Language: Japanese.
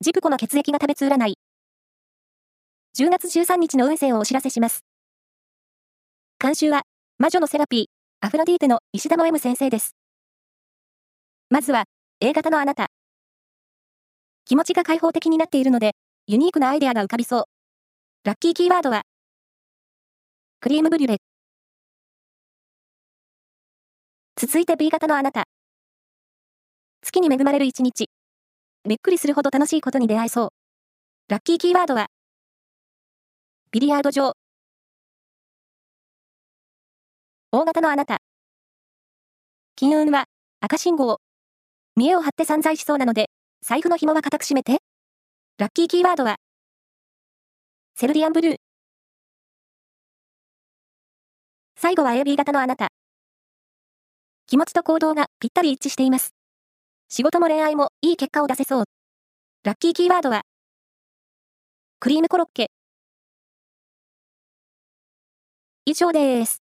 ジプコの血液が食べつ占い。10月13日の運勢をお知らせします。監修は、魔女のセラピー、アフロディーテの石田の M 先生です。まずは、A 型のあなた。気持ちが開放的になっているので、ユニークなアイデアが浮かびそう。ラッキーキーワードは、クリームブリュレ。続いて B 型のあなた。月に恵まれる一日。びっくりするほど楽しいことに出会えそう。ラッキーキーワードは、ビリヤード場。大型のあなた。金運は、赤信号。見栄を張って散財しそうなので、財布の紐は固く締めて。ラッキーキーワードは、セルリアンブルー。最後は AB 型のあなた。気持ちと行動がぴったり一致しています。仕事も恋愛もいい結果を出せそう。ラッキーキーワードは、クリームコロッケ。以上です。